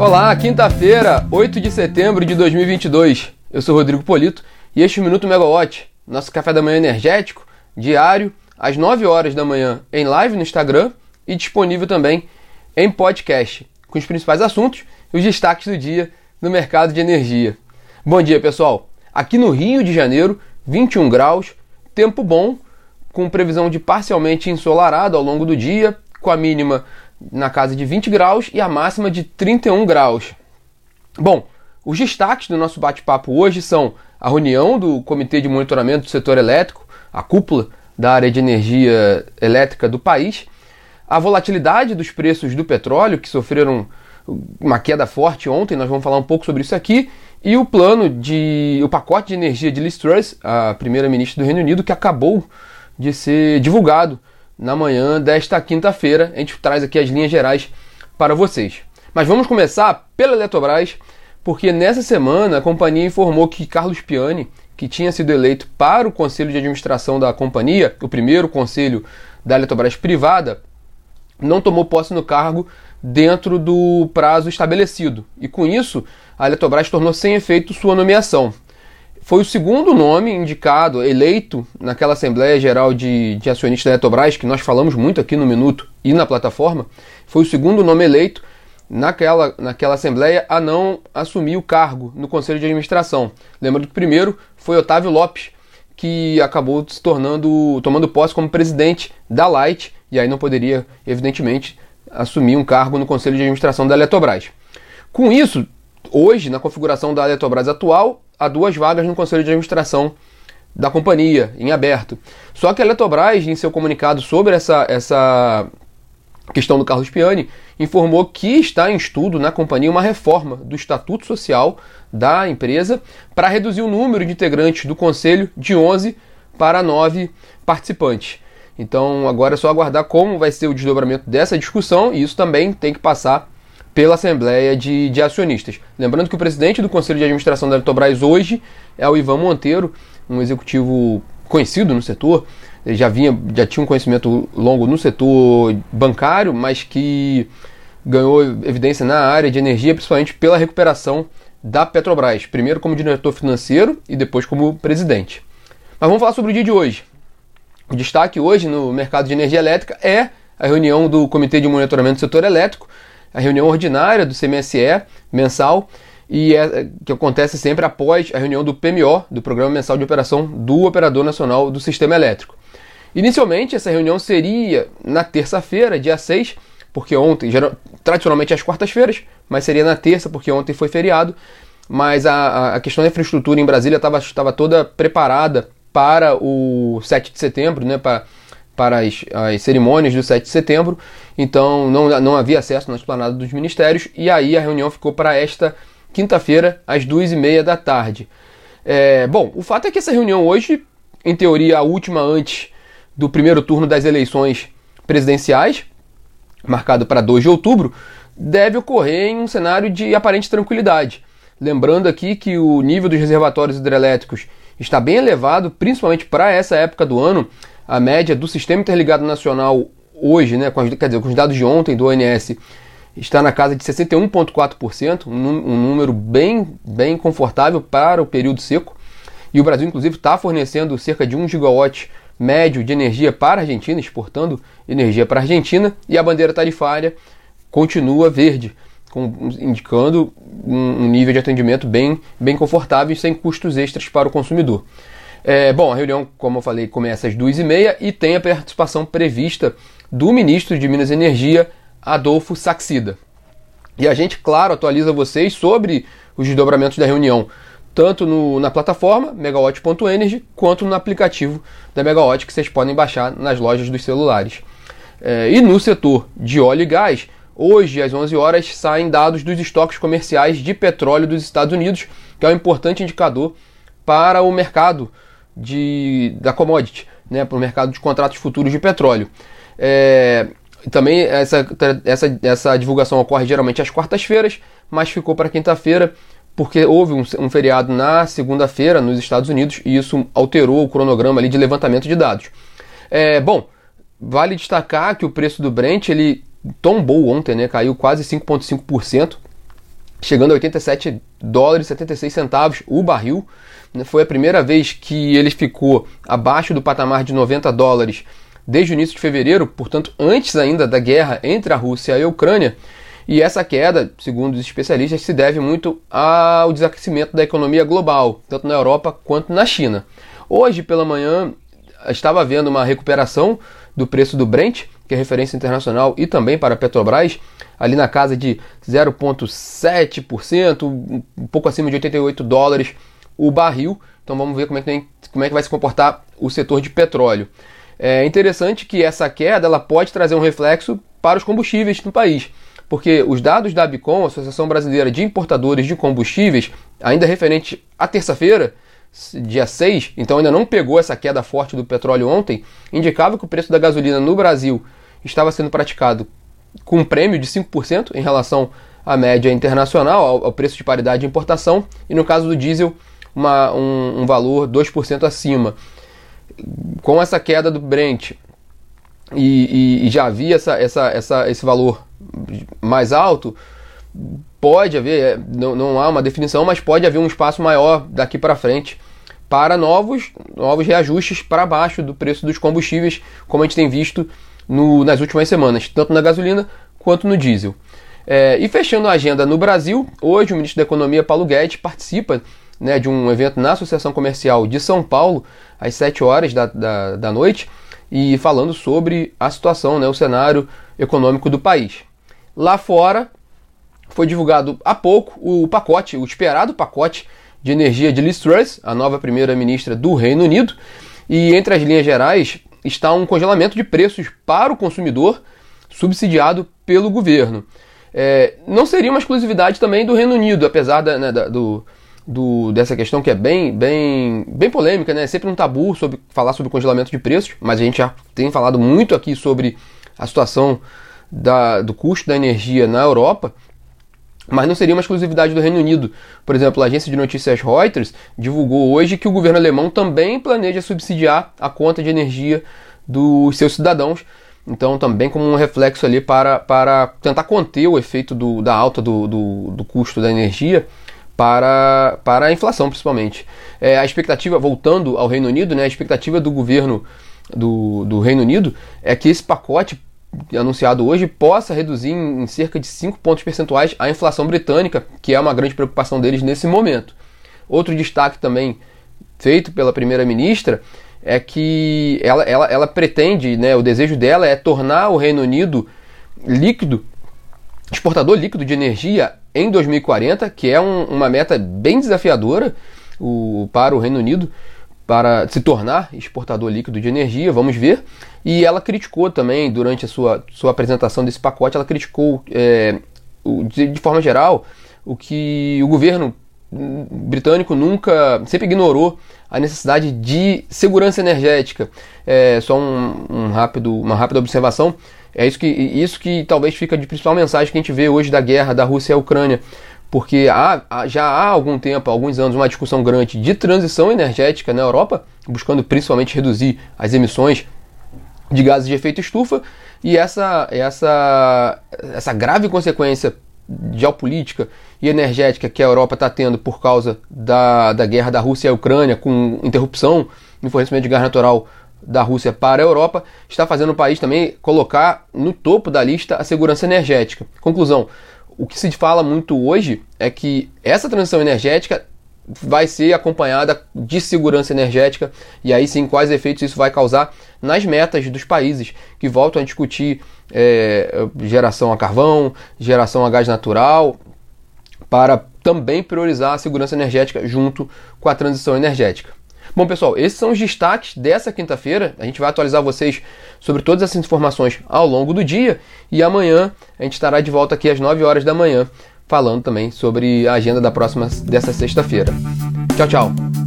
Olá, quinta-feira, 8 de setembro de 2022. Eu sou Rodrigo Polito e este é o Minuto Megawatt, nosso café da manhã energético, diário, às 9 horas da manhã, em live no Instagram e disponível também em podcast, com os principais assuntos e os destaques do dia no mercado de energia. Bom dia, pessoal. Aqui no Rio de Janeiro, 21 graus, tempo bom, com previsão de parcialmente ensolarado ao longo do dia, com a mínima na casa de 20 graus e a máxima de 31 graus. Bom, os destaques do nosso bate-papo hoje são a reunião do Comitê de Monitoramento do Setor Elétrico, a cúpula da área de energia elétrica do país, a volatilidade dos preços do petróleo, que sofreram uma queda forte ontem, nós vamos falar um pouco sobre isso aqui, e o plano de. o pacote de energia de Liz Truss, a primeira-ministra do Reino Unido, que acabou de ser divulgado na manhã desta quinta-feira. A gente traz aqui as linhas gerais para vocês. Mas vamos começar pela Eletrobras, porque nessa semana a companhia informou que Carlos Piani, que tinha sido eleito para o conselho de administração da companhia, o primeiro conselho da Eletrobras privada, não tomou posse no cargo dentro do prazo estabelecido. E com isso, a Eletrobras tornou sem efeito sua nomeação foi o segundo nome indicado, eleito naquela Assembleia Geral de, de Acionistas da Eletrobras, que nós falamos muito aqui no Minuto e na plataforma, foi o segundo nome eleito naquela, naquela Assembleia a não assumir o cargo no Conselho de Administração. Lembrando que o primeiro foi Otávio Lopes, que acabou se tornando, tomando posse como presidente da Light, e aí não poderia, evidentemente, assumir um cargo no Conselho de Administração da Eletrobras. Com isso, hoje, na configuração da Eletrobras atual, há duas vagas no Conselho de Administração da companhia, em aberto. Só que a Eletrobras, em seu comunicado sobre essa, essa questão do Carlos Piani, informou que está em estudo na companhia uma reforma do estatuto social da empresa para reduzir o número de integrantes do conselho de 11 para 9 participantes. Então agora é só aguardar como vai ser o desdobramento dessa discussão e isso também tem que passar pela Assembleia de, de Acionistas. Lembrando que o presidente do Conselho de Administração da Eletrobras hoje é o Ivan Monteiro, um executivo conhecido no setor, ele já, vinha, já tinha um conhecimento longo no setor bancário, mas que ganhou evidência na área de energia, principalmente pela recuperação da Petrobras, primeiro como diretor financeiro e depois como presidente. Mas vamos falar sobre o dia de hoje. O destaque hoje no mercado de energia elétrica é a reunião do Comitê de Monitoramento do Setor Elétrico, a reunião ordinária do CMSE mensal e é, que acontece sempre após a reunião do PMO, do Programa Mensal de Operação do Operador Nacional do Sistema Elétrico. Inicialmente, essa reunião seria na terça-feira, dia 6, porque ontem, geral, tradicionalmente às quartas-feiras, mas seria na terça, porque ontem foi feriado. Mas a, a questão da infraestrutura em Brasília estava toda preparada para o 7 de setembro, né, para para as, as, cerimônias do 7 de setembro, então não, não havia acesso na esplanada dos ministérios, e aí a reunião ficou para esta quinta-feira, às duas e meia da tarde. É, bom, o fato é que essa reunião hoje, em teoria a última antes do primeiro turno das eleições presidenciais, marcado para 2 de outubro, deve ocorrer em um cenário de aparente tranquilidade. Lembrando aqui que o nível dos reservatórios hidrelétricos está bem elevado, principalmente para essa época do ano, a média do Sistema Interligado Nacional hoje, né, com, as, quer dizer, com os dados de ontem do ONS, está na casa de 61,4%, um, número bem, bem confortável para o período seco. E o Brasil, inclusive, está fornecendo cerca de 1 gigawatt médio de energia para a Argentina, exportando energia para a Argentina, e a bandeira tarifária continua verde, com, indicando um, nível de atendimento bem, bem confortável e sem custos extras para o consumidor. É, bom, a reunião, como eu falei, começa às duas e meia e tem a participação prevista do ministro de Minas e Energia, Adolfo Saxida. E a gente, claro, atualiza vocês sobre os desdobramentos da reunião, tanto no, na plataforma megawatt.energy quanto no aplicativo da Megawatt que vocês podem baixar nas lojas dos celulares. É, e no setor de óleo e gás, hoje às 11 horas saem dados dos estoques comerciais de petróleo dos Estados Unidos, que é um importante indicador para o mercado de, da commodity, né, para o mercado de contratos futuros de petróleo. É, também essa, essa, essa divulgação ocorre geralmente às quartas-feiras, mas ficou para quinta-feira porque houve um, um feriado na segunda-feira nos Estados Unidos e isso alterou o cronograma ali de levantamento de dados. É, bom, vale destacar que o preço do Brent ele tombou ontem, né, caiu quase 5,5%. chegando a 87 dólares e 76 centavos o barril. Né? Foi a primeira vez que ele ficou abaixo do patamar de 90 dólares desde o início de fevereiro, portanto, antes ainda da guerra entre a Rússia e a Ucrânia. E essa queda, segundo os especialistas, se deve muito ao desaquecimento da economia global, tanto na Europa quanto na China. Hoje pela manhã estava havendo uma recuperação do preço do Brent, que é referência internacional, e também para a Petrobras, ali na casa de 0,7%, um pouco acima de 88 dólares o barril. Então vamos ver como é que, como é que vai se comportar o setor de petróleo. É interessante que essa queda ela pode trazer um reflexo para os combustíveis no país, porque os dados da Abicom, Associação Brasileira de Importadores de Combustíveis, ainda referente à terça-feira, dia 6, então ainda não pegou essa queda forte do petróleo ontem, indicava que o preço da gasolina no Brasil estava sendo praticado com um prêmio de 5% em relação à média internacional, ao, preço de paridade de importação, e no caso do diesel, uma, um, um valor 2% acima com essa queda do Brent e, e, e já havia essa, essa, essa, esse valor mais alto, pode haver, é, não, não há uma definição, mas pode haver um espaço maior daqui para frente para novos, novos reajustes para baixo do preço dos combustíveis, como a gente tem visto no, nas últimas semanas, tanto na gasolina quanto no diesel. É, e fechando a agenda no Brasil, hoje o ministro da Economia Paulo Guedes participa né, de um evento na Associação Comercial de São Paulo, às 7 horas da, da, da noite, e falando sobre a situação, né, o cenário econômico do país. Lá fora, foi divulgado há pouco o pacote, o esperado pacote de energia de Liz Truss, a nova primeira-ministra do Reino Unido, e entre as linhas gerais está um congelamento de preços para o consumidor subsidiado pelo governo. É, não seria uma exclusividade também do Reino Unido, apesar da, né, da, do, do, dessa questão que é bem, bem, bem polêmica, né? É sempre um tabu sobre falar sobre congelamento de preços, mas a gente já tem falado muito aqui sobre a situação da, do custo da energia na Europa, mas não seria uma exclusividade do Reino Unido. Por exemplo, a agência de notícias Reuters divulgou hoje que o governo alemão também planeja subsidiar a conta de energia dos seus cidadãos. Então, também como um reflexo ali para, para tentar conter o efeito do, da alta do, do, do custo da energia para, para a inflação, principalmente. É, a expectativa, voltando ao Reino Unido, né, a expectativa do governo do, do Reino Unido é que esse pacote anunciado hoje possa reduzir em, em cerca de 5 pontos percentuais a inflação britânica, que é uma grande preocupação deles nesse momento. Outro destaque também feito pela primeira-ministra é que ela, ela, ela pretende, né, o desejo dela é tornar o Reino Unido líquido, exportador líquido de energia em 2040, que é um, uma meta bem desafiadora o, para o Reino Unido para se tornar exportador líquido de energia, vamos ver. E ela criticou também, durante a sua, sua apresentação desse pacote, ela criticou, é, de, de, forma geral, o que o governo britânico nunca, sempre ignorou a necessidade de segurança energética. É, só um, um rápido, uma rápida observação. É isso que, isso que talvez fica de principal mensagem que a gente vê hoje da guerra da Rússia e Ucrânia. Porque há, já há algum tempo, alguns anos, uma discussão grande de transição energética na Europa, buscando principalmente reduzir as emissões de gases de efeito estufa, e essa, essa, essa grave consequência geopolítica e energética que a Europa está tendo por causa da, da guerra da Rússia e Ucrânia, com interrupção no fornecimento de gás natural da Rússia para a Europa, está fazendo o país também colocar no topo da lista a segurança energética. Conclusão: o que se fala muito hoje é que essa transição energética vai ser acompanhada de segurança energética e aí sim quais efeitos isso vai causar nas metas dos países que voltam a discutir é, geração a carvão, geração a gás natural, para também priorizar a segurança energética junto com a transição energética. Bom, pessoal, esses são os destaques dessa quinta-feira. A gente vai atualizar vocês sobre todas essas informações ao longo do dia e amanhã a gente estará de volta aqui às 9 horas da manhã falando também sobre a agenda da próxima dessa sexta-feira. Tchau, tchau.